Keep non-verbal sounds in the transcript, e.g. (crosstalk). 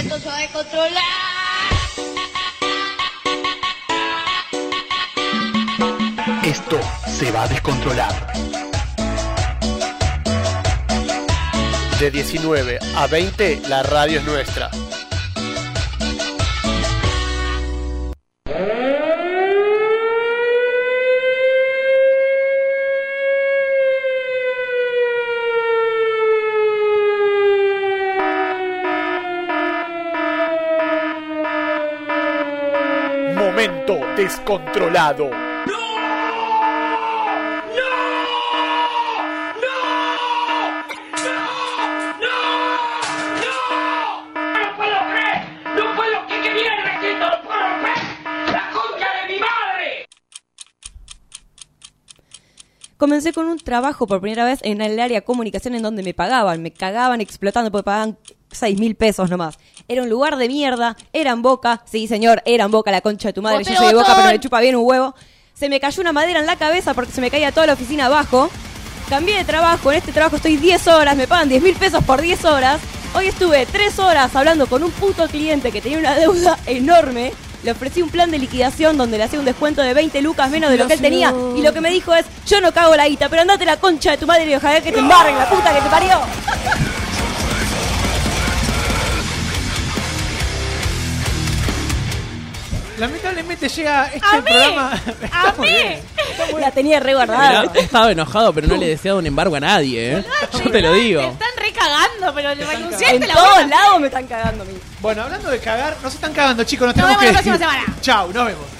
esto se va a descontrolar. Esto se va a descontrolar. De 19 a 20, la radio es nuestra. De mi madre! Comencé con un trabajo por primera vez en el área comunicación en donde me pagaban, me cagaban explotando porque pagaban 6 mil pesos nomás. Era un lugar de mierda, eran boca, sí señor, eran boca la concha de tu madre, yo soy de boca pero me chupa bien un huevo. Se me cayó una madera en la cabeza porque se me caía toda la oficina abajo. Cambié de trabajo, en este trabajo estoy 10 horas, me pagan 10 mil pesos por 10 horas. Hoy estuve 3 horas hablando con un puto cliente que tenía una deuda enorme. Le ofrecí un plan de liquidación donde le hacía un descuento de 20 lucas menos de lo que él tenía. Y lo que me dijo es, yo no cago la guita, pero andate la concha de tu madre y ojalá que te embarren la puta que te parió. Lamentablemente llega este ¡A mí! programa. ¡A (laughs) mí! bien. La tenía re guardada. Mirá, estaba enojado, pero no le he deseado un embargo a nadie, ¿eh? (laughs) Yo te lo Te digo. están recagando, pero le renunciaste En la todos buena. lados me están cagando a mí. Bueno, hablando de cagar, nos están cagando, chicos. Nos Nos tenemos vemos que la próxima ir. semana. Chau, nos vemos.